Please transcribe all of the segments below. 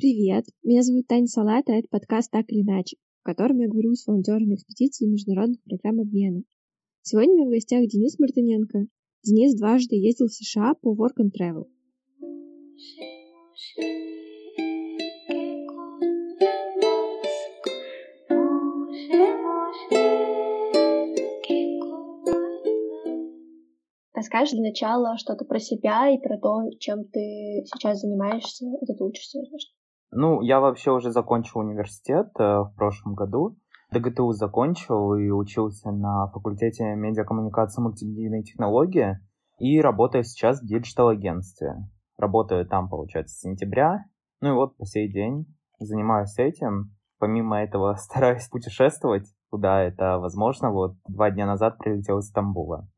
Привет, меня зовут Таня Салата, это подкаст «Так или иначе», в котором я говорю с волонтерами экспедиции международных программ обмена. Сегодня у меня в гостях Денис Мартыненко. Денис дважды ездил в США по Work and Travel. Расскажешь для начала что-то про себя и про то, чем ты сейчас занимаешься, где ты учишься, Ну, я вообще уже закончил университет э, в прошлом году. ДГТУ закончил и учился на факультете медиакоммуникации и мультимедийной технологии. И работаю сейчас в диджитал-агентстве. Работаю там, получается, с сентября. Ну и вот по сей день занимаюсь этим. Помимо этого стараюсь путешествовать, куда это возможно. Вот два дня назад прилетел из Стамбула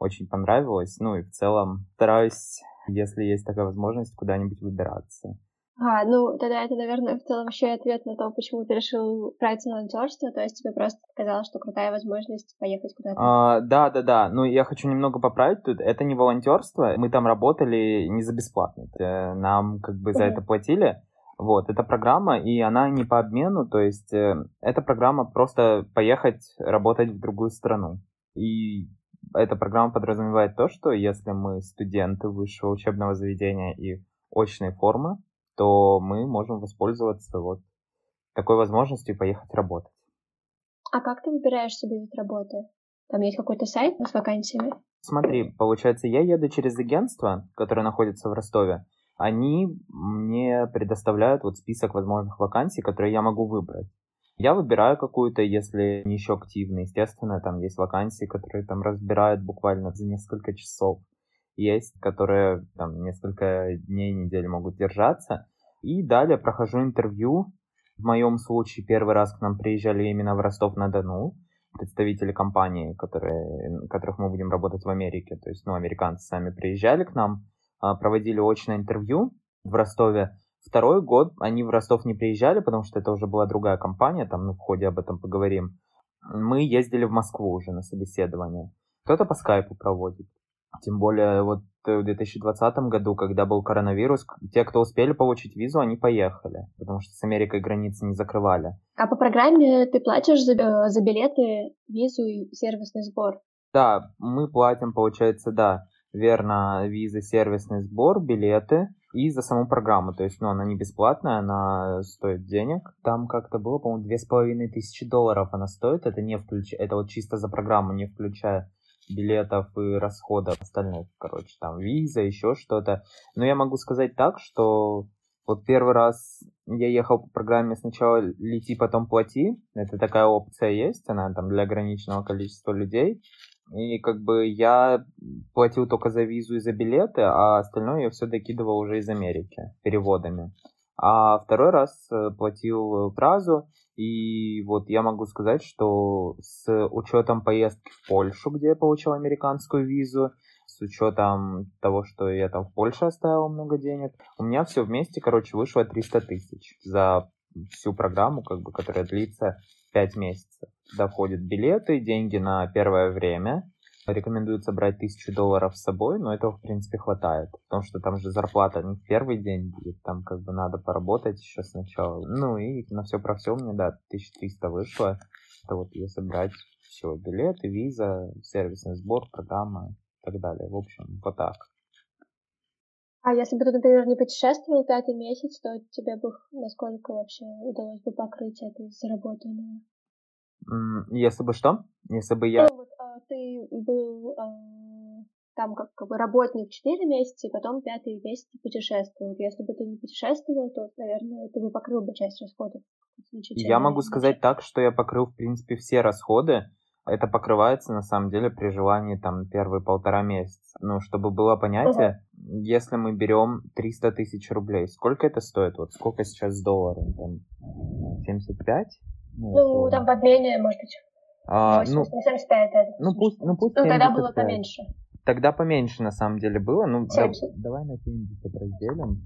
очень понравилось. Ну и в целом стараюсь, если есть такая возможность, куда-нибудь выбираться. А, ну, тогда это, наверное, в целом еще и ответ на то, почему ты решил брать волонтерство, то есть тебе просто казалось, что крутая возможность поехать куда-то. А, да, да, да. Ну, я хочу немного поправить тут. Это не волонтерство. Мы там работали не за бесплатно. Э, нам как бы за это платили. Вот, это программа, и она не по обмену, то есть э, эта программа просто поехать работать в другую страну. И эта программа подразумевает то, что если мы студенты высшего учебного заведения и очной формы, то мы можем воспользоваться вот такой возможностью поехать работать. А как ты выбираешь себе вид работы? Там есть какой-то сайт с вакансиями? Смотри, получается, я еду через агентство, которое находится в Ростове. Они мне предоставляют вот список возможных вакансий, которые я могу выбрать. Я выбираю какую-то, если не еще активно. Естественно, там есть вакансии, которые там разбирают буквально за несколько часов. Есть, которые там несколько дней, недель могут держаться. И далее прохожу интервью. В моем случае первый раз к нам приезжали именно в Ростов-на-Дону представители компании, которые, которых мы будем работать в Америке. То есть, ну, американцы сами приезжали к нам, а, проводили очное интервью в Ростове. Второй год они в Ростов не приезжали, потому что это уже была другая компания, там ну, в ходе об этом поговорим. Мы ездили в Москву уже на собеседование. Кто-то по скайпу проводит. Тем более вот в 2020 году, когда был коронавирус, те, кто успели получить визу, они поехали, потому что с Америкой границы не закрывали. А по программе ты платишь за, э, за билеты, визу и сервисный сбор? Да, мы платим, получается, да, верно, визы, сервисный сбор, билеты, и за саму программу. То есть, ну, она не бесплатная, она стоит денег. Там как-то было, по-моему, две с половиной тысячи долларов она стоит. Это не включая, это вот чисто за программу, не включая билетов и расходов остальных, короче, там виза, еще что-то. Но я могу сказать так, что вот первый раз я ехал по программе сначала лети, потом плати. Это такая опция есть, она там для ограниченного количества людей. И как бы я платил только за визу и за билеты, а остальное я все докидывал уже из Америки переводами. А второй раз э, платил сразу, и вот я могу сказать, что с учетом поездки в Польшу, где я получил американскую визу, с учетом того, что я там в Польше оставил много денег, у меня все вместе, короче, вышло 300 тысяч за всю программу, как бы, которая длится 5 месяцев. Туда входят билеты, деньги на первое время. Рекомендуется брать тысячу долларов с собой, но этого, в принципе, хватает. Потому что там же зарплата не в первый день будет, там как бы надо поработать еще сначала. Ну и на все про все мне, да, 1300 вышло. Это вот если брать все, билеты, виза, сервисный сбор, программа и так далее. В общем, вот так. А если бы ты, например, не путешествовал пятый месяц, то тебе бы насколько вообще удалось бы покрыть это заработанное? Если бы что? Если бы я... Ну, ты был а, там как, как бы работник 4 месяца, и потом пятый месяц путешествовал. Если бы ты не путешествовал, то, наверное, ты бы покрыл бы часть расходов. Я могу сказать так, что я покрыл, в принципе, все расходы. Это покрывается, на самом деле, при желании там первые полтора месяца. Ну, чтобы было понятие, угу. если мы берем 300 тысяч рублей, сколько это стоит? Вот сколько сейчас долларов? Там 75? Ну, ну там в обмене, может быть, а, 80, ну, 75. Это, ну, пусть, ну, пусть ну, тогда было поменьше. Тогда поменьше, на самом деле, было. Ну, да, давай на 70 разделим.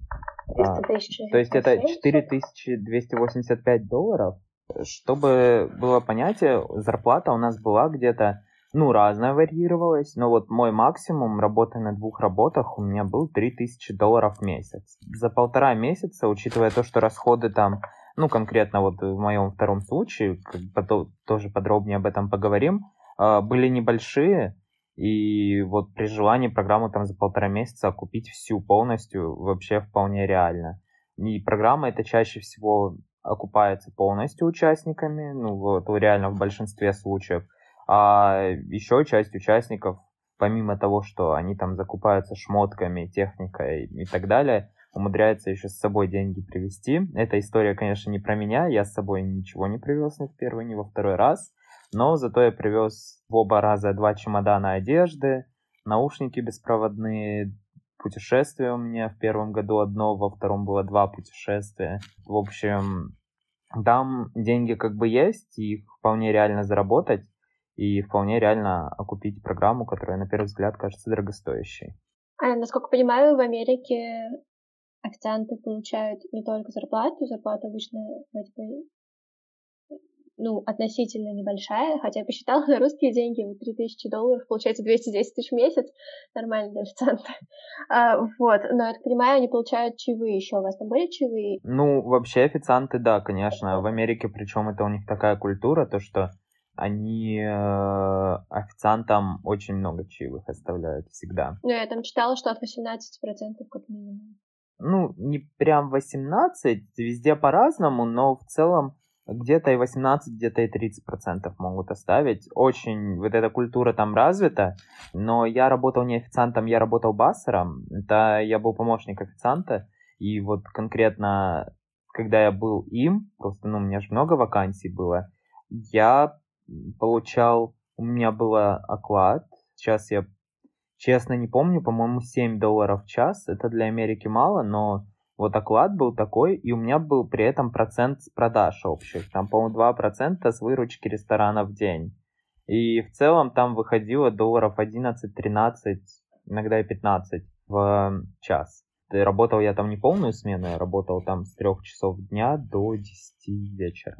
300 тысяч. А, то есть это 4285 долларов. Чтобы было понятие, зарплата у нас была где-то ну, разное варьировалось, но вот мой максимум работы на двух работах у меня был 3000 долларов в месяц. За полтора месяца, учитывая то, что расходы там, ну, конкретно вот в моем втором случае, потом тоже подробнее об этом поговорим, а, были небольшие, и вот при желании программу там за полтора месяца купить всю полностью вообще вполне реально. И программа это чаще всего окупается полностью участниками, ну вот реально в большинстве случаев. А еще часть участников, помимо того, что они там закупаются шмотками, техникой и так далее, умудряется еще с собой деньги привезти. Эта история, конечно, не про меня, я с собой ничего не привез ни в первый, ни во второй раз, но зато я привез в оба раза два чемодана одежды, наушники беспроводные, путешествие у меня в первом году одно, во втором было два путешествия. В общем, там деньги как бы есть, и их вполне реально заработать, и вполне реально окупить программу, которая на первый взгляд кажется дорогостоящей. А, насколько понимаю, в Америке официанты получают не только зарплату, зарплата обычно вроде бы ну, относительно небольшая, хотя я посчитала на русские деньги, вот 3000 долларов, получается 210 тысяч в месяц, нормально для официанта. А, вот, но, я так понимаю, они получают чаевые еще, у вас там были чаевые? Ну, вообще официанты, да, конечно, в Америке, причем это у них такая культура, то, что они э, официантам очень много чаевых оставляют всегда. Ну, я там читала, что от 18% как минимум. Ну, не прям 18, везде по-разному, но в целом где-то и 18, где-то и 30 процентов могут оставить. Очень вот эта культура там развита, но я работал не официантом, я работал бассером. Это я был помощник официанта, и вот конкретно, когда я был им, просто, ну, у меня же много вакансий было, я получал, у меня был оклад, сейчас я честно не помню, по-моему, 7 долларов в час, это для Америки мало, но вот оклад был такой, и у меня был при этом процент с продаж общих. Там, по-моему, 2% с выручки ресторана в день. И в целом там выходило долларов 11-13, иногда и 15 в час. И работал я там не полную смену, я работал там с 3 часов дня до 10 вечера.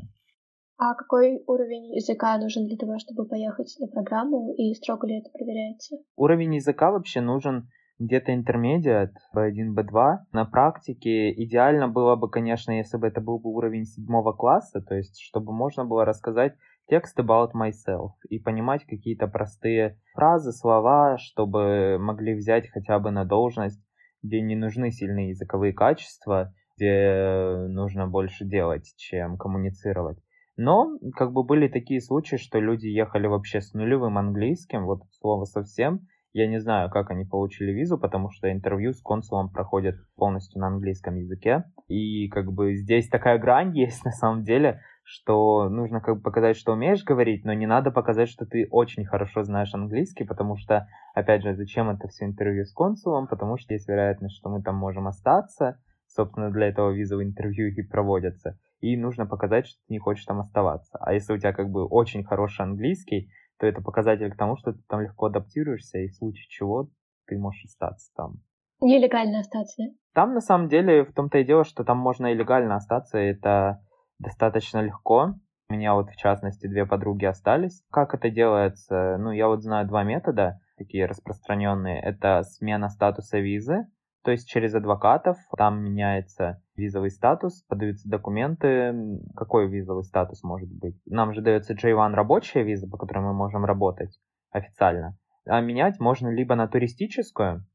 А какой уровень языка нужен для того, чтобы поехать на программу, и строго ли это проверяется? Уровень языка вообще нужен где-то интермедиат, B1, B2. На практике идеально было бы, конечно, если бы это был бы уровень седьмого класса, то есть чтобы можно было рассказать текст about myself и понимать какие-то простые фразы, слова, чтобы могли взять хотя бы на должность, где не нужны сильные языковые качества, где нужно больше делать, чем коммуницировать. Но как бы были такие случаи, что люди ехали вообще с нулевым английским, вот слово совсем, я не знаю, как они получили визу, потому что интервью с консулом проходят полностью на английском языке. И как бы здесь такая грань есть на самом деле, что нужно как бы показать, что умеешь говорить, но не надо показать, что ты очень хорошо знаешь английский, потому что, опять же, зачем это все интервью с консулом, потому что есть вероятность, что мы там можем остаться, собственно, для этого визовые интервью и проводятся, и нужно показать, что ты не хочешь там оставаться. А если у тебя как бы очень хороший английский, то это показатель к тому, что ты там легко адаптируешься, и в случае чего ты можешь остаться там. Нелегально остаться, Там, на самом деле, в том-то и дело, что там можно и легально остаться, и это достаточно легко. У меня вот, в частности, две подруги остались. Как это делается? Ну, я вот знаю два метода, такие распространенные. Это смена статуса визы, то есть через адвокатов там меняется визовый статус, подаются документы. Какой визовый статус может быть? Нам же дается J1 рабочая виза, по которой мы можем работать официально. А менять можно либо на туристическую,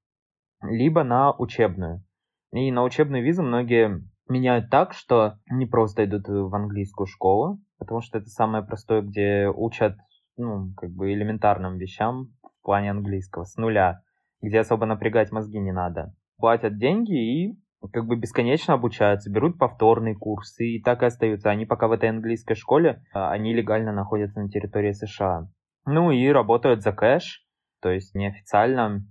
либо на учебную. И на учебную визу многие меняют так, что не просто идут в английскую школу, потому что это самое простое, где учат ну, как бы элементарным вещам в плане английского с нуля, где особо напрягать мозги не надо платят деньги и как бы бесконечно обучаются, берут повторные курсы и так и остаются. Они пока в этой английской школе, а, они легально находятся на территории США. Ну и работают за кэш, то есть неофициально,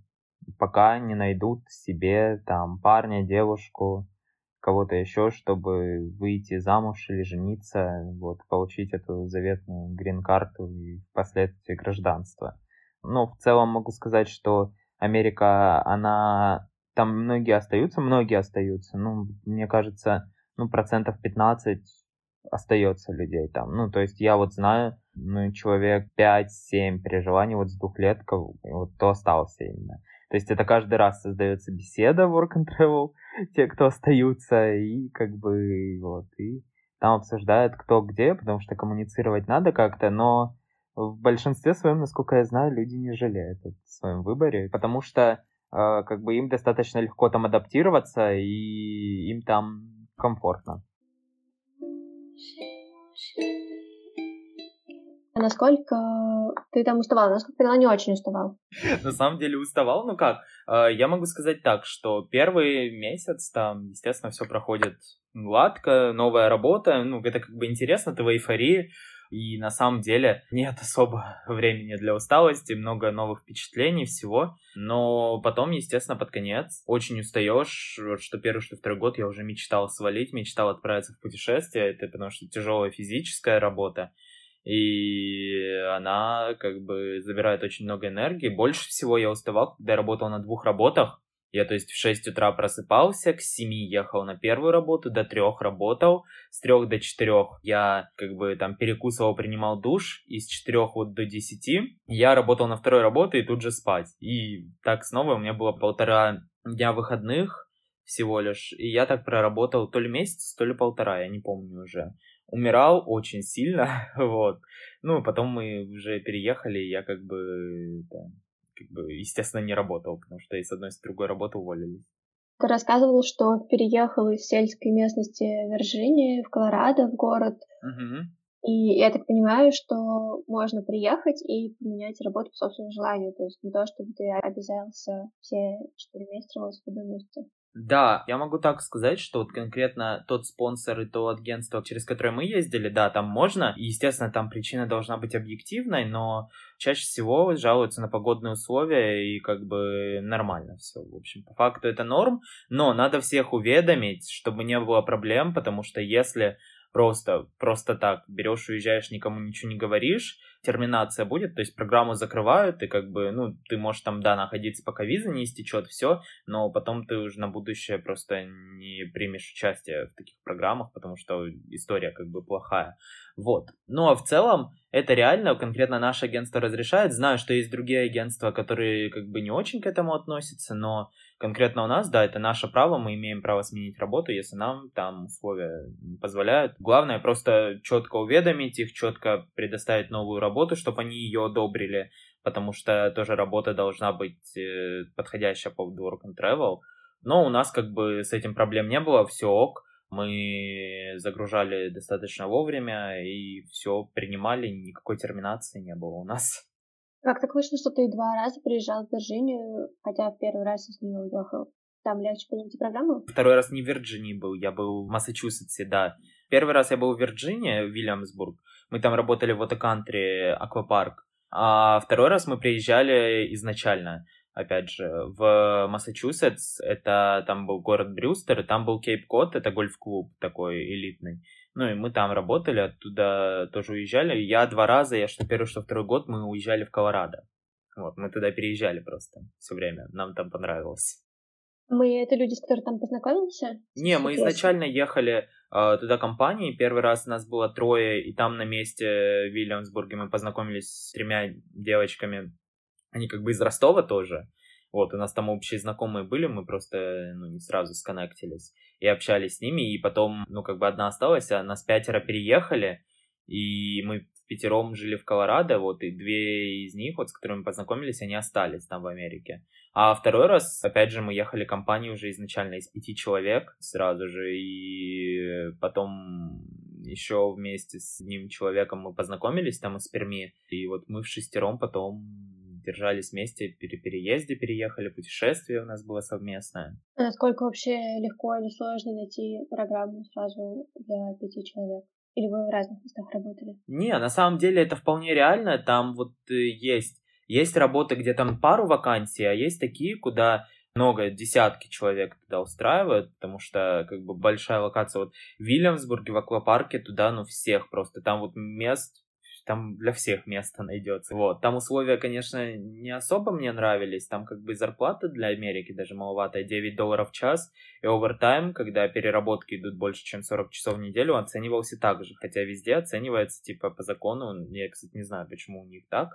пока не найдут себе там парня, девушку, кого-то еще, чтобы выйти замуж или жениться, вот, получить эту заветную грин-карту и впоследствии гражданство. Ну, в целом могу сказать, что Америка, она там многие остаются, многие остаются. Ну, мне кажется, ну, процентов 15 остается людей там. Ну, то есть я вот знаю, ну, человек 5-7 переживаний вот с двухлетков, вот кто остался именно. То есть это каждый раз создается беседа в Work and Travel, те, кто остаются, и как бы вот, и там обсуждают кто где, потому что коммуницировать надо как-то, но в большинстве своем, насколько я знаю, люди не жалеют о своем выборе, потому что как бы им достаточно легко там адаптироваться, и им там комфортно. А насколько ты там уставал? Насколько поняла, не очень уставал? На самом деле уставал, ну как? А, я могу сказать так, что первый месяц там, естественно, все проходит гладко, новая работа, ну, это как бы интересно, ты в эйфории, и на самом деле нет особо времени для усталости, много новых впечатлений, всего. Но потом, естественно, под конец очень устаешь, что первый, что второй год я уже мечтал свалить, мечтал отправиться в путешествие, это потому что тяжелая физическая работа, и она как бы забирает очень много энергии. Больше всего я уставал, когда я работал на двух работах. Я, то есть, в 6 утра просыпался, к 7 ехал на первую работу, до 3 работал, с 3 до 4 я как бы там перекусывал, принимал душ, и с 4 вот до 10 я работал на второй работе и тут же спать. И так снова у меня было полтора дня выходных всего лишь, и я так проработал то ли месяц, то ли полтора, я не помню уже умирал очень сильно, вот. Ну, потом мы уже переехали, я как бы, да, как бы, естественно, не работал, потому что и с одной, и с другой работы уволились. Ты рассказывал, что переехал из сельской местности Вирджинии в Колорадо, в город. Угу. И я так понимаю, что можно приехать и поменять работу по собственному желанию. То есть не то, чтобы ты обязался все четыре месяца в одном месте. Да, я могу так сказать, что вот конкретно тот спонсор и то агентство, через которое мы ездили, да, там можно. И, естественно, там причина должна быть объективной, но чаще всего жалуются на погодные условия и как бы нормально все. В общем, по факту это норм, но надо всех уведомить, чтобы не было проблем, потому что если просто, просто так берешь, уезжаешь, никому ничего не говоришь, терминация будет, то есть программу закрывают, и как бы, ну, ты можешь там, да, находиться, пока виза не истечет, все, но потом ты уже на будущее просто не примешь участие в таких программах, потому что история как бы плохая. Вот. Ну, а в целом, это реально, конкретно наше агентство разрешает. Знаю, что есть другие агентства, которые как бы не очень к этому относятся, но конкретно у нас, да, это наше право, мы имеем право сменить работу, если нам там условия позволяют. Главное просто четко уведомить их, четко предоставить новую работу, чтобы они ее одобрили, потому что тоже работа должна быть э, подходящая по work and travel. Но у нас как бы с этим проблем не было, все ок. Мы загружали достаточно вовремя и все принимали, никакой терминации не было у нас. Как так вышло, что ты два раза приезжал в Вирджинию, хотя в первый раз из нее уехал? Там легче найти программу? Второй раз не в Вирджинии был, я был в Массачусетсе, да. Первый раз я был в Вирджинии, в Вильямсбург. Мы там работали в Отокантри, аквапарк. А второй раз мы приезжали изначально, опять же, в Массачусетс. Это там был город Брюстер, там был Кейп-Кот, это гольф-клуб такой элитный. Ну и мы там работали, оттуда тоже уезжали. Я два раза, я что первый, что второй год, мы уезжали в Колорадо. Вот, мы туда переезжали просто все время. Нам там понравилось. Мы это люди, с которыми там познакомился? Не, мы изначально ехали э, туда компанией. Первый раз нас было трое, и там на месте в Вильямсбурге мы познакомились с тремя девочками. Они как бы из Ростова тоже. Вот, у нас там общие знакомые были, мы просто, ну, не сразу сконнектились и общались с ними, и потом, ну, как бы одна осталась, а нас пятеро переехали, и мы пятером жили в Колорадо, вот, и две из них, вот, с которыми познакомились, они остались там в Америке. А второй раз, опять же, мы ехали компанией уже изначально из пяти человек сразу же, и потом еще вместе с одним человеком мы познакомились там из Перми, и вот мы в шестером потом держались вместе, при переезде переехали, путешествие у нас было совместное. А насколько вообще легко или сложно найти программу сразу для пяти человек? Или вы в разных местах работали? Не, на самом деле это вполне реально. Там вот э, есть, есть работы, где там пару вакансий, а есть такие, куда много, десятки человек туда устраивают, потому что как бы большая локация. Вот в Вильямсбурге, в аквапарке туда, ну, всех просто. Там вот мест там для всех место найдется. Вот. Там условия, конечно, не особо мне нравились. Там как бы зарплата для Америки даже маловатая, 9 долларов в час. И овертайм, когда переработки идут больше, чем 40 часов в неделю, оценивался так же. Хотя везде оценивается, типа, по закону, я, кстати, не знаю, почему у них так,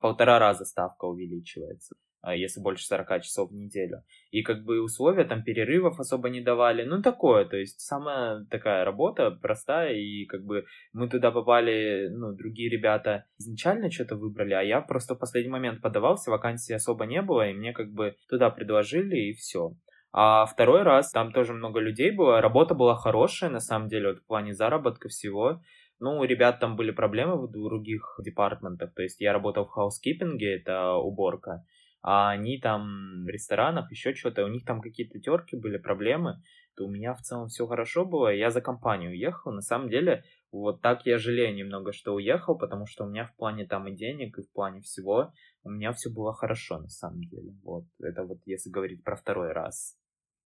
полтора раза ставка увеличивается. А, если больше 40 часов в неделю. И как бы условия там перерывов особо не давали. Ну, такое, то есть самая такая работа простая, и как бы мы туда попали, ну, другие ребята изначально что-то выбрали, а я просто в последний момент подавался, вакансий особо не было, и мне как бы туда предложили, и все. А второй раз, там тоже много людей было, работа была хорошая, на самом деле, вот в плане заработка всего. Ну, у ребят там были проблемы в других департаментах, то есть я работал в хаускипинге, это уборка, а они там в ресторанах, еще что-то, у них там какие-то терки были, проблемы, то у меня в целом все хорошо было, я за компанию уехал. На самом деле, вот так я жалею немного, что уехал, потому что у меня в плане там и денег, и в плане всего, у меня все было хорошо на самом деле. Вот, это вот если говорить про второй раз.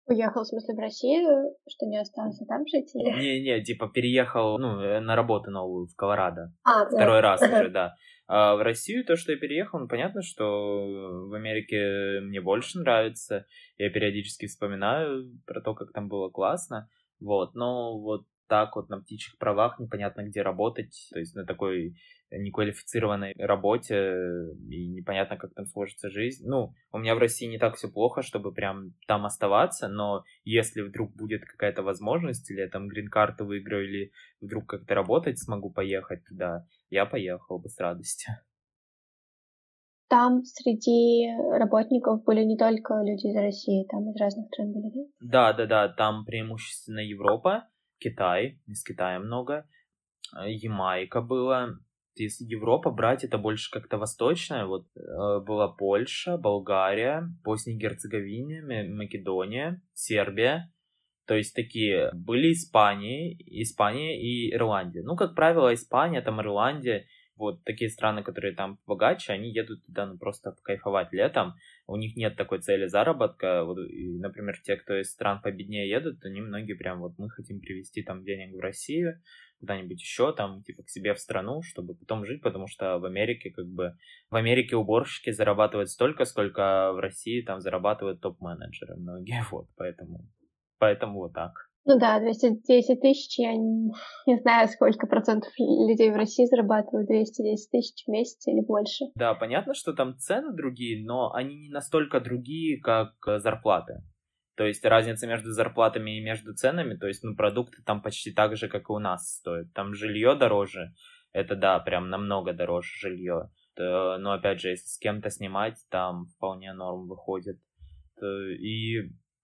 Уехал, в смысле, в Россию, что не остался там жить? Не-не, типа переехал, ну, э, на работу новую в Колорадо. А, Второй да. раз уже, да. А в Россию то, что я переехал, ну, понятно, что в Америке мне больше нравится. Я периодически вспоминаю про то, как там было классно. Вот, но вот так вот на птичьих правах непонятно где работать, то есть на такой неквалифицированной работе, и непонятно, как там сложится жизнь. Ну, у меня в России не так все плохо, чтобы прям там оставаться, но если вдруг будет какая-то возможность, или я там грин-карту выиграю, или вдруг как-то работать смогу поехать туда, я поехал бы с радостью. Там среди работников были не только люди из России, там из разных стран были, да? Да, да, да, там преимущественно Европа, Китай, из Китая много, Ямайка была, если Европа брать, это больше как-то восточная. Вот э, была Польша, Болгария, Босния и Герцеговина, Македония, Сербия. То есть такие были Испания, Испания и Ирландия. Ну, как правило, Испания, там Ирландия, вот такие страны, которые там богаче, они едут туда ну, просто кайфовать летом. У них нет такой цели заработка. Вот, и, например, те, кто из стран победнее едут, они многие прям вот мы хотим привезти там денег в Россию, куда-нибудь еще, там, типа, к себе в страну, чтобы потом жить, потому что в Америке, как бы, в Америке уборщики зарабатывают столько, сколько в России там зарабатывают топ-менеджеры многие, вот, поэтому, поэтому вот так. Ну да, 210 тысяч, я не, знаю, сколько процентов людей в России зарабатывают 210 тысяч в месяц или больше. Да, понятно, что там цены другие, но они не настолько другие, как зарплаты. То есть разница между зарплатами и между ценами, то есть, ну, продукты там почти так же, как и у нас стоят. Там жилье дороже, это да, прям намного дороже жилье. Но опять же, если с кем-то снимать, там вполне норм выходит. И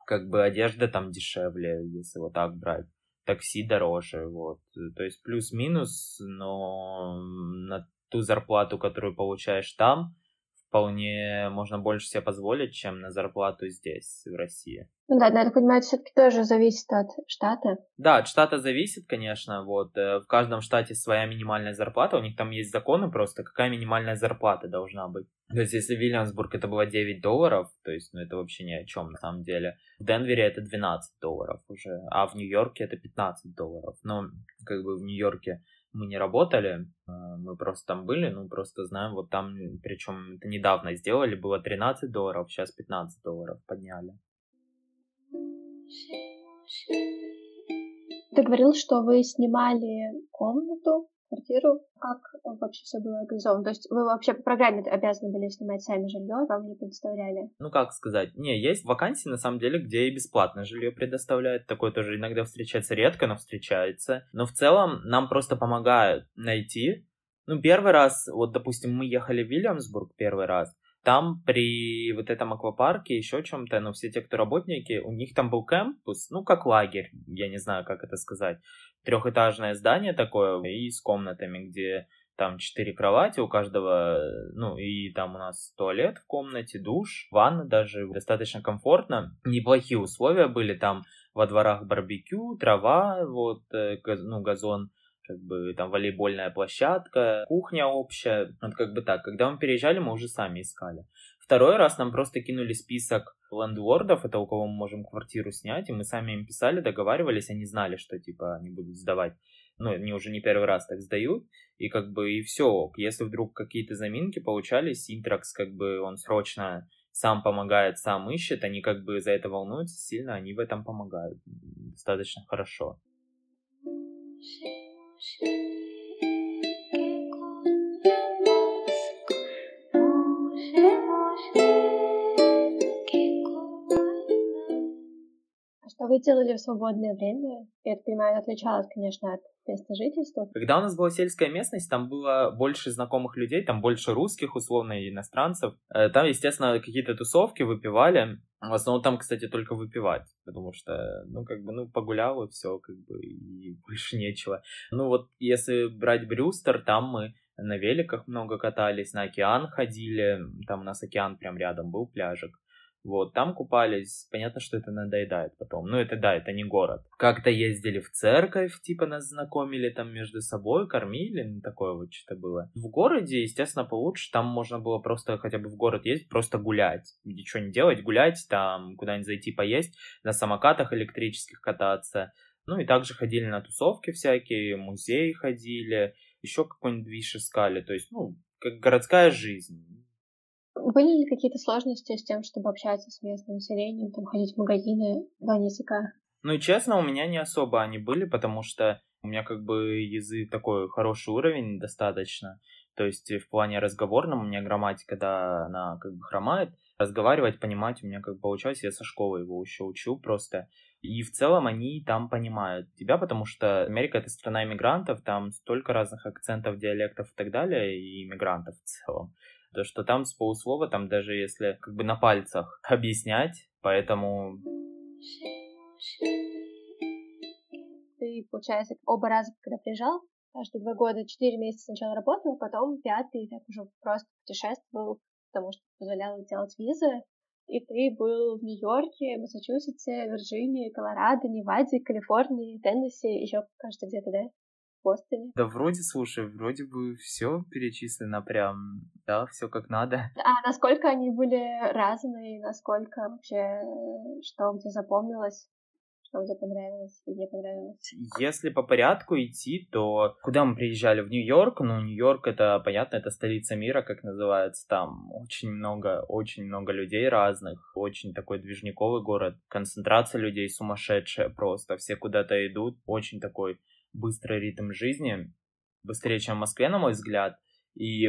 как бы одежда там дешевле, если вот так брать. Такси дороже, вот. То есть плюс-минус, но на ту зарплату, которую получаешь там, вполне можно больше себе позволить, чем на зарплату здесь, в России. Ну да, надо понимать, все-таки тоже зависит от штата. Да, от штата зависит, конечно. Вот э, в каждом штате своя минимальная зарплата. У них там есть законы просто, какая минимальная зарплата должна быть. То есть, если Вильямсбург это было 9 долларов, то есть, ну, это вообще ни о чем на самом деле. В Денвере это 12 долларов уже, а в Нью-Йорке это 15 долларов. Но, как бы в Нью-Йорке мы не работали, а, мы просто там были, ну, просто знаем, вот там, причем это недавно сделали, было 13 долларов, сейчас 15 долларов подняли. Ты говорил, что вы снимали комнату квартиру, как вообще все было организовано? То есть вы вообще по программе обязаны были снимать сами жилье, вам не предоставляли? Ну, как сказать? Не, есть вакансии, на самом деле, где и бесплатное жилье предоставляют. Такое тоже иногда встречается редко, но встречается. Но в целом нам просто помогают найти. Ну, первый раз, вот, допустим, мы ехали в Вильямсбург первый раз, там при вот этом аквапарке, еще чем-то, ну, все те, кто работники, у них там был кампус, ну, как лагерь, я не знаю, как это сказать. Трехэтажное здание такое, и с комнатами, где там четыре кровати у каждого, ну, и там у нас туалет в комнате, душ, ванна даже, достаточно комфортно. Неплохие условия были, там во дворах барбекю, трава, вот, э, ну, газон, как бы там волейбольная площадка, кухня общая, вот как бы так. Когда мы переезжали, мы уже сами искали. Второй раз нам просто кинули список лендвордов, это у кого мы можем квартиру снять, и мы сами им писали, договаривались, они знали, что типа они будут сдавать. Ну, они уже не первый раз так сдают, и как бы и все. Если вдруг какие-то заминки получались, Интракс как бы он срочно сам помогает, сам ищет, они как бы за это волнуются сильно, они в этом помогают достаточно хорошо. Что вы делали в свободное время? Я так понимаю, отличалось, конечно, от места жительства. Когда у нас была сельская местность, там было больше знакомых людей, там больше русских, условно, иностранцев. Э, там, естественно, какие-то тусовки выпивали. В основном там, кстати, только выпивать, потому что, ну, как бы, ну, погулял и все, как бы, и больше нечего. Ну, вот, если брать Брюстер, там мы на великах много катались, на океан ходили, там у нас океан прям рядом был, пляжик. Вот, там купались. Понятно, что это надоедает потом. Ну, это да, это не город. Как-то ездили в церковь, типа нас знакомили там между собой, кормили, ну, такое вот что-то было. В городе, естественно, получше. Там можно было просто хотя бы в город ездить, просто гулять. Ничего не делать, гулять, там куда-нибудь зайти поесть, на самокатах электрических кататься. Ну, и также ходили на тусовки всякие, музеи ходили, еще какой-нибудь движ искали. То есть, ну, как городская жизнь были ли какие-то сложности с тем, чтобы общаться с местным населением, там, ходить в магазины в языка? Ну и честно, у меня не особо они были, потому что у меня как бы язык такой хороший уровень достаточно. То есть в плане разговорном у меня грамматика, да, она как бы хромает. Разговаривать, понимать у меня как бы получалось. Я со школы его еще учу просто. И в целом они там понимают тебя, потому что Америка — это страна иммигрантов, там столько разных акцентов, диалектов и так далее, и иммигрантов в целом. То, что там с полуслова, там даже если как бы на пальцах объяснять, поэтому... Ты, получается, оба раза, когда приезжал, каждые два года, четыре месяца сначала работал, потом пятый так уже просто путешествовал, потому что позволяло делать визы. И ты был в Нью-Йорке, Массачусетсе, Вирджинии, Колорадо, Неваде, Калифорнии, Теннесси, еще, кажется, где-то, да? Бостоне. Да вроде, слушай, вроде бы все перечислено прям, да, все как надо. А насколько они были разные, насколько вообще, что где запомнилось? Что где понравилось и не понравилось? Если по порядку идти, то куда мы приезжали? В Нью-Йорк. Ну, Нью-Йорк это, понятно, это столица мира, как называется. Там очень много, очень много людей разных. Очень такой движниковый город. Концентрация людей сумасшедшая просто. Все куда-то идут. Очень такой быстрый ритм жизни, быстрее, чем в Москве, на мой взгляд. И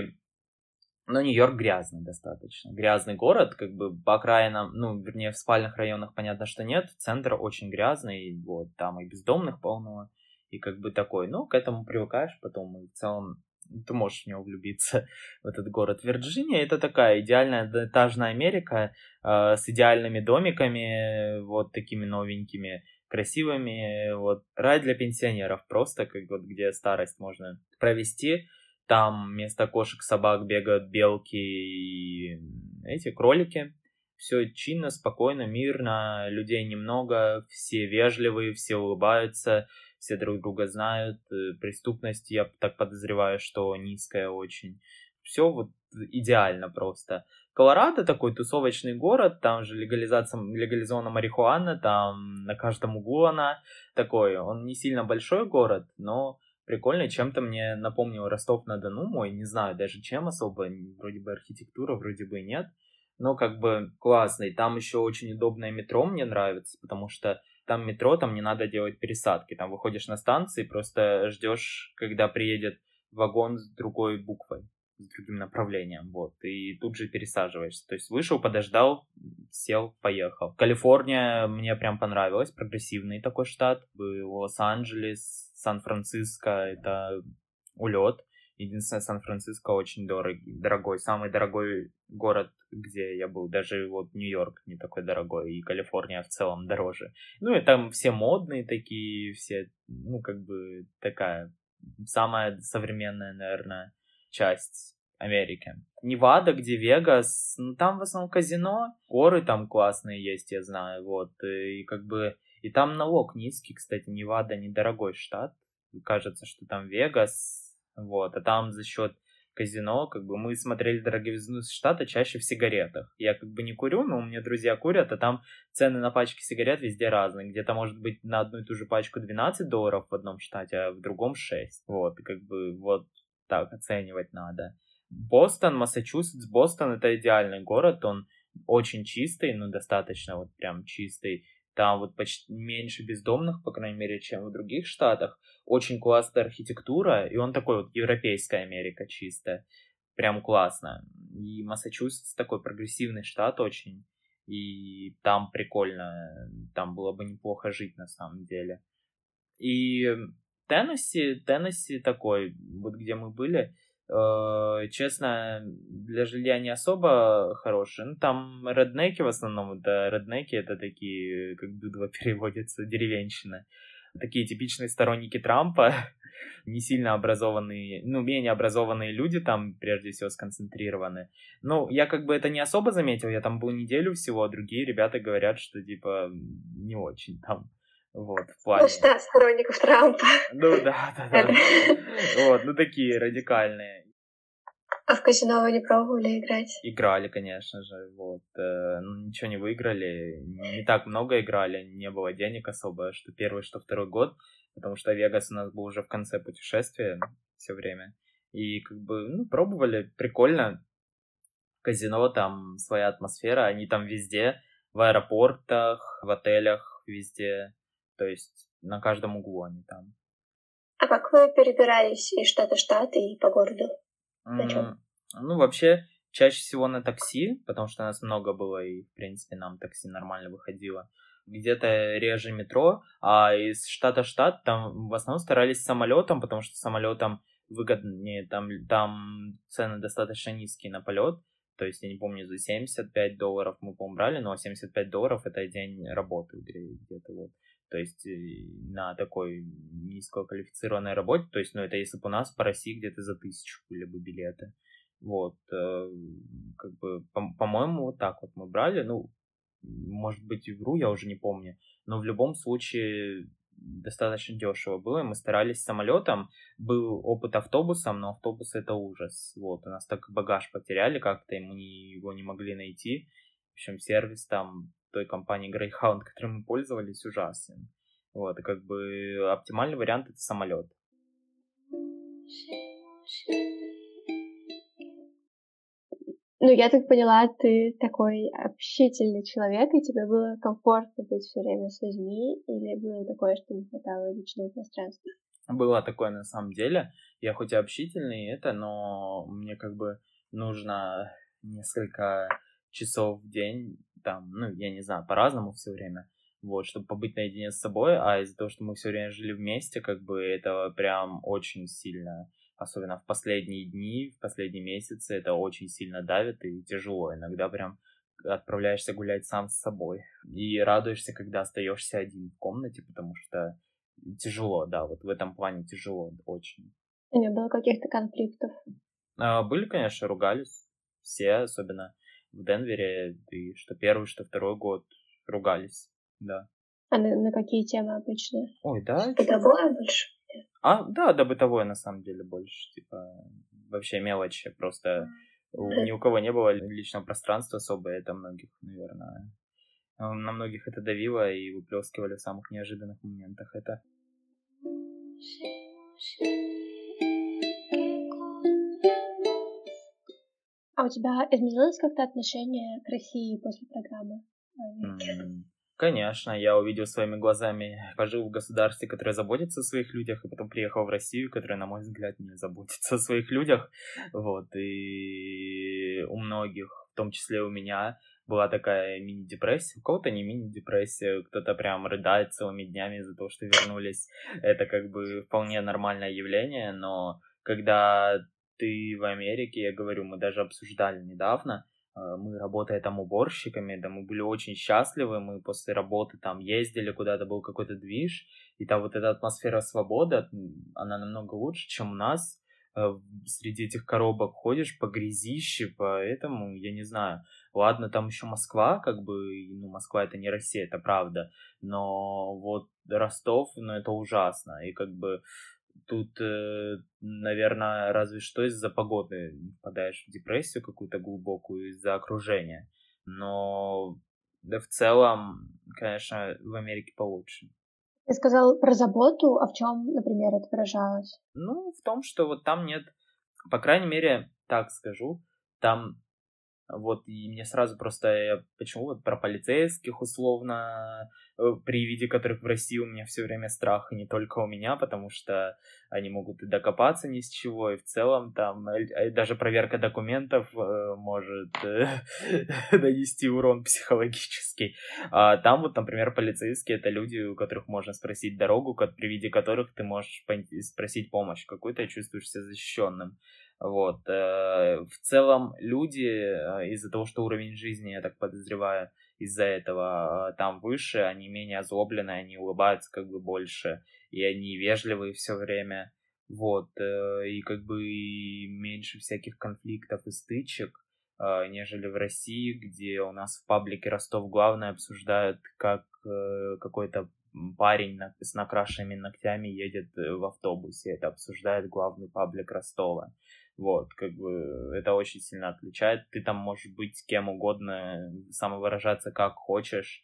но Нью-Йорк грязный достаточно. Грязный город, как бы по окраинам, ну, вернее, в спальных районах понятно, что нет. Центр очень грязный, вот, там и бездомных полно, и как бы такой. Ну, к этому привыкаешь потом, и в целом ты можешь в него влюбиться, в этот город. Вирджиния это такая идеальная этажная Америка э, с идеальными домиками, вот такими новенькими, красивыми, вот, рай для пенсионеров, просто как вот где старость можно провести, там вместо кошек, собак бегают белки и эти кролики, все чинно, спокойно, мирно, людей немного, все вежливые, все улыбаются, все друг друга знают, э, преступность, я так подозреваю, что низкая очень. Все вот идеально просто. Колорадо такой тусовочный город, там же легализация, легализована марихуана, там на каждом углу она такой, он не сильно большой город, но прикольный, чем-то мне напомнил Ростов-на-Дону мой, не знаю даже чем особо, вроде бы архитектура, вроде бы и нет, но как бы классный, там еще очень удобное метро мне нравится, потому что там метро, там не надо делать пересадки, там выходишь на станции, просто ждешь, когда приедет вагон с другой буквой с другим направлением, вот, и тут же пересаживаешься. То есть вышел, подождал, сел, поехал. Калифорния мне прям понравилась, прогрессивный такой штат. Лос-Анджелес, Сан-Франциско, это улет. Единственное, Сан-Франциско очень дорогий, дорогой, самый дорогой город, где я был. Даже вот Нью-Йорк не такой дорогой, и Калифорния в целом дороже. Ну и там все модные такие, все, ну как бы такая самая современная, наверное, часть Америки. Невада, где Вегас, ну там в основном казино, горы там классные есть, я знаю, вот, и как бы, и там налог низкий, кстати, Невада недорогой штат, кажется, что там Вегас, вот, а там за счет казино, как бы мы смотрели дороговизну штата чаще в сигаретах. Я как бы не курю, но у меня друзья курят, а там цены на пачки сигарет везде разные. Где-то может быть на одну и ту же пачку 12 долларов в одном штате, а в другом 6. Вот, как бы вот так оценивать надо. Бостон, Массачусетс, Бостон это идеальный город, он очень чистый, ну достаточно вот прям чистый. Там вот почти меньше бездомных, по крайней мере, чем в других штатах. Очень классная архитектура, и он такой вот европейская Америка чистая. Прям классно. И Массачусетс такой прогрессивный штат очень. И там прикольно, там было бы неплохо жить на самом деле. И Теннесси, Теннесси такой, вот где мы были, Э, честно, для жилья не особо хороший. Ну, там реднеки в основном, это реднеки, это такие, как Дудова переводится, деревенщины. Такие типичные сторонники Трампа, не сильно образованные, ну, менее образованные люди там, прежде всего, сконцентрированы. Ну, я как бы это не особо заметил, я там был неделю всего, а другие ребята говорят, что, типа, не очень там. Вот, в плане... Ну, сторонников Трампа. Ну да, да, да. Вот, ну такие радикальные. А в казино вы не пробовали играть? Играли, конечно же, вот. Э, ну, ничего не выиграли, не так много играли, не было денег особо, что первый, что второй год, потому что Вегас у нас был уже в конце путешествия все время. И как бы, ну, пробовали, прикольно. Казино, там своя атмосфера, они там везде, в аэропортах, в отелях, везде. То есть на каждом углу они там. А как вы перебирались из штата в штат и по городу? На чем? Ну, вообще, чаще всего на такси, потому что нас много было, и, в принципе, нам такси нормально выходило. Где-то реже метро, а из штата в штат там в основном старались самолетом, потому что самолетом выгоднее, там, там цены достаточно низкие на полет. То есть, я не помню, за 75 долларов мы, по брали, но 75 долларов это день работы где-то вот то есть э, на такой низкоквалифицированной работе, то есть, ну, это если бы у нас по России где-то за тысячу были бы билеты, вот, э, как бы, по-моему, вот так вот мы брали, ну, может быть, и вру, я уже не помню, но в любом случае достаточно дешево было, мы старались самолетом, был опыт автобусом, но автобус это ужас, вот, у нас так багаж потеряли как-то, и мы его не могли найти, в общем, сервис там той компании Greyhound, которой мы пользовались, ужасен. Вот, и как бы оптимальный вариант это самолет. Ну, я так поняла, ты такой общительный человек, и тебе было комфортно быть все время с людьми, или было такое, что не хватало личного пространства? Было такое на самом деле. Я хоть и общительный, это, но мне как бы нужно несколько часов в день там, ну, я не знаю, по-разному все время, вот, чтобы побыть наедине с собой, а из-за того, что мы все время жили вместе, как бы это прям очень сильно, особенно в последние дни, в последние месяцы, это очень сильно давит и тяжело. Иногда прям отправляешься гулять сам с собой и радуешься, когда остаешься один в комнате, потому что тяжело, да, вот в этом плане тяжело очень. Не было каких-то конфликтов? А, были, конечно, ругались все, особенно в Денвере, и что первый, что второй год ругались, да. А на, на какие темы обычно? Ой, да. Бытовое больше? А, да, да, бытовое на самом деле больше, типа, вообще мелочи, просто ни у кого не было личного пространства особо, это многих, наверное, на многих это давило и выплескивали в самых неожиданных моментах это. А у тебя изменилось как-то отношение к России после программы? Конечно, я увидел своими глазами, пожил в государстве, которое заботится о своих людях, и потом приехал в Россию, которая, на мой взгляд, не заботится о своих людях. Вот, и у многих, в том числе у меня, была такая мини-депрессия. У кого-то не мини-депрессия, кто-то прям рыдает целыми днями из-за того, что вернулись. Это как бы вполне нормальное явление, но когда ты в Америке, я говорю, мы даже обсуждали недавно, э, мы работая там уборщиками, да, мы были очень счастливы, мы после работы там ездили куда-то, был какой-то движ, и там вот эта атмосфера свободы, она намного лучше, чем у нас, э, среди этих коробок. Ходишь по грязище, поэтому, я не знаю, ладно, там еще Москва, как бы, ну, Москва это не Россия, это правда, но вот Ростов, ну, это ужасно, и как бы тут, э, наверное, разве что из-за погоды впадаешь в депрессию какую-то глубокую из-за окружения. Но да в целом, конечно, в Америке получше. Ты сказал про заботу, а в чем, например, это выражалось? Ну, в том, что вот там нет, по крайней мере, так скажу, там вот, и мне сразу просто, я, почему вот про полицейских условно, э, при виде которых в России у меня все время страх, и не только у меня, потому что они могут и докопаться ни с чего, и в целом там э, даже проверка документов э, может нанести урон психологический. А там вот, например, полицейские — это люди, у которых можно спросить дорогу, при виде которых ты можешь спросить помощь какую-то, и чувствуешь себя защищенным. Вот. Э, в целом люди э, из-за того, что уровень жизни, я так подозреваю, из-за этого э, там выше, они менее озлоблены, они улыбаются как бы больше, и они вежливые все время. Вот. И как бы меньше всяких конфликтов и стычек, нежели в России, где у нас в паблике Ростов главное обсуждают, как какой-то парень с накрашенными ногтями едет в автобусе. Это обсуждает главный паблик Ростова. Вот, как бы это очень сильно отличает. Ты там можешь быть кем угодно, самовыражаться как хочешь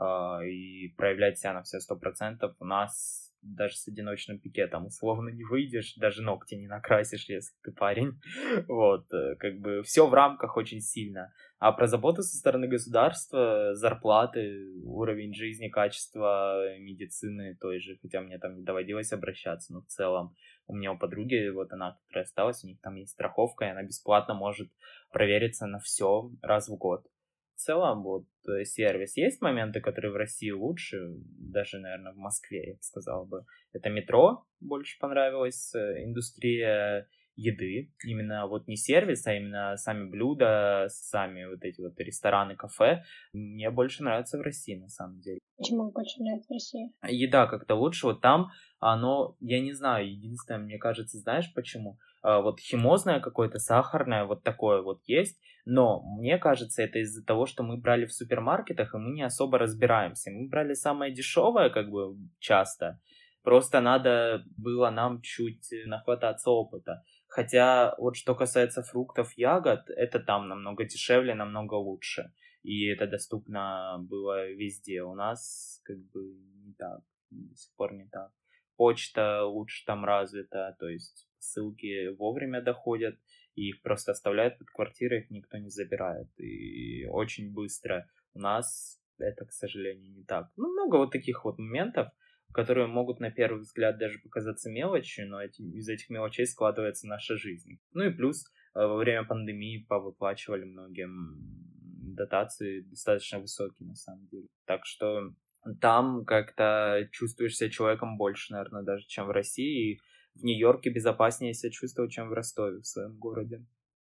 э, и проявлять себя на все сто процентов. У нас даже с одиночным пикетом условно не выйдешь, даже ногти не накрасишь, если ты парень. Вот, э, как бы все в рамках очень сильно. А про заботу со стороны государства, зарплаты, уровень жизни, качество медицины той же, хотя мне там не доводилось обращаться, но в целом у меня у подруги, вот она, которая осталась, у них там есть страховка, и она бесплатно может провериться на все раз в год в целом вот э, сервис. Есть моменты, которые в России лучше, даже, наверное, в Москве, я бы сказал бы. Это метро больше понравилось, э, индустрия еды, именно вот не сервис, а именно сами блюда, сами вот эти вот рестораны, кафе, мне больше нравится в России, на самом деле. Почему больше нравится в России? Еда как-то лучше, вот там оно, я не знаю, единственное, мне кажется, знаешь почему? А, вот химозное какое-то, сахарное, вот такое вот есть, но мне кажется, это из-за того, что мы брали в супермаркетах, и мы не особо разбираемся. Мы брали самое дешевое, как бы, часто, просто надо было нам чуть нахвататься опыта. Хотя вот что касается фруктов, ягод, это там намного дешевле, намного лучше. И это доступно было везде. У нас как бы не так, до сих пор не так. Почта лучше там развита, то есть ссылки вовремя доходят, и их просто оставляют под квартирой, их никто не забирает. И очень быстро. У нас это, к сожалению, не так. Ну, много вот таких вот моментов, которые могут на первый взгляд даже показаться мелочью, но эти, из этих мелочей складывается наша жизнь. Ну и плюс э, во время пандемии повыплачивали многим дотации достаточно высокие на самом деле. Так что там как-то чувствуешь себя человеком больше, наверное, даже, чем в России. И в Нью-Йорке безопаснее себя чувствовать, чем в Ростове, в своем городе.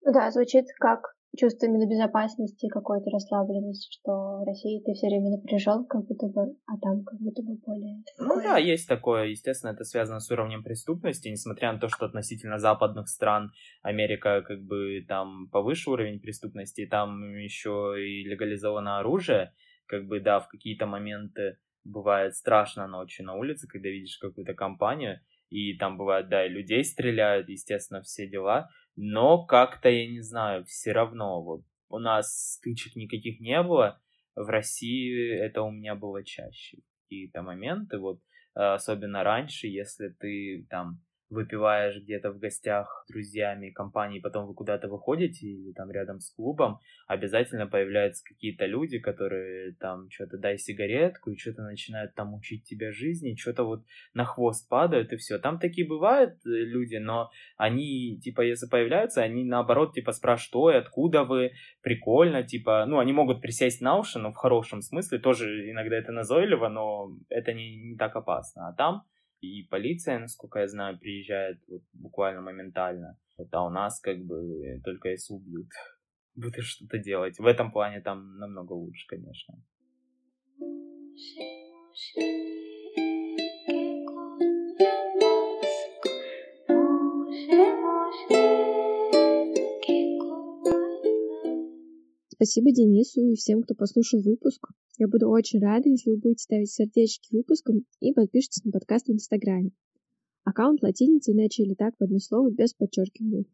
Да, звучит как чувство именно безопасности, какой-то расслабленности, что в России ты все время напряжен, как будто бы, а там как будто бы более... Ну да, есть такое. Естественно, это связано с уровнем преступности, несмотря на то, что относительно западных стран Америка как бы там повыше уровень преступности, там еще и легализовано оружие, как бы да, в какие-то моменты бывает страшно ночью на улице, когда видишь какую-то компанию, и там бывает, да, и людей стреляют, естественно, все дела, но как-то, я не знаю, все равно, вот, у нас стычек никаких не было, в России это у меня было чаще, какие-то моменты, вот, особенно раньше, если ты там выпиваешь где-то в гостях с друзьями компании, потом вы куда-то выходите или там рядом с клубом, обязательно появляются какие-то люди, которые там что-то дай сигаретку и что-то начинают там учить тебя жизни, что-то вот на хвост падают и все. Там такие бывают э, люди, но они, типа, если появляются, они наоборот, типа, спрашивают, ой, откуда вы, прикольно, типа, ну, они могут присесть на уши, но в хорошем смысле, тоже иногда это назойливо, но это не, не так опасно. А там и полиция, насколько я знаю, приезжает вот буквально моментально. Вот, а у нас как бы только если убьют, будешь что-то делать. В этом плане там намного лучше, конечно. Спасибо Денису и всем, кто послушал выпуск. Я буду очень рада, если вы будете ставить сердечки выпускам и подпишитесь на подкаст в Инстаграме. Аккаунт латиницей иначе или так в одно слово без подчеркивания.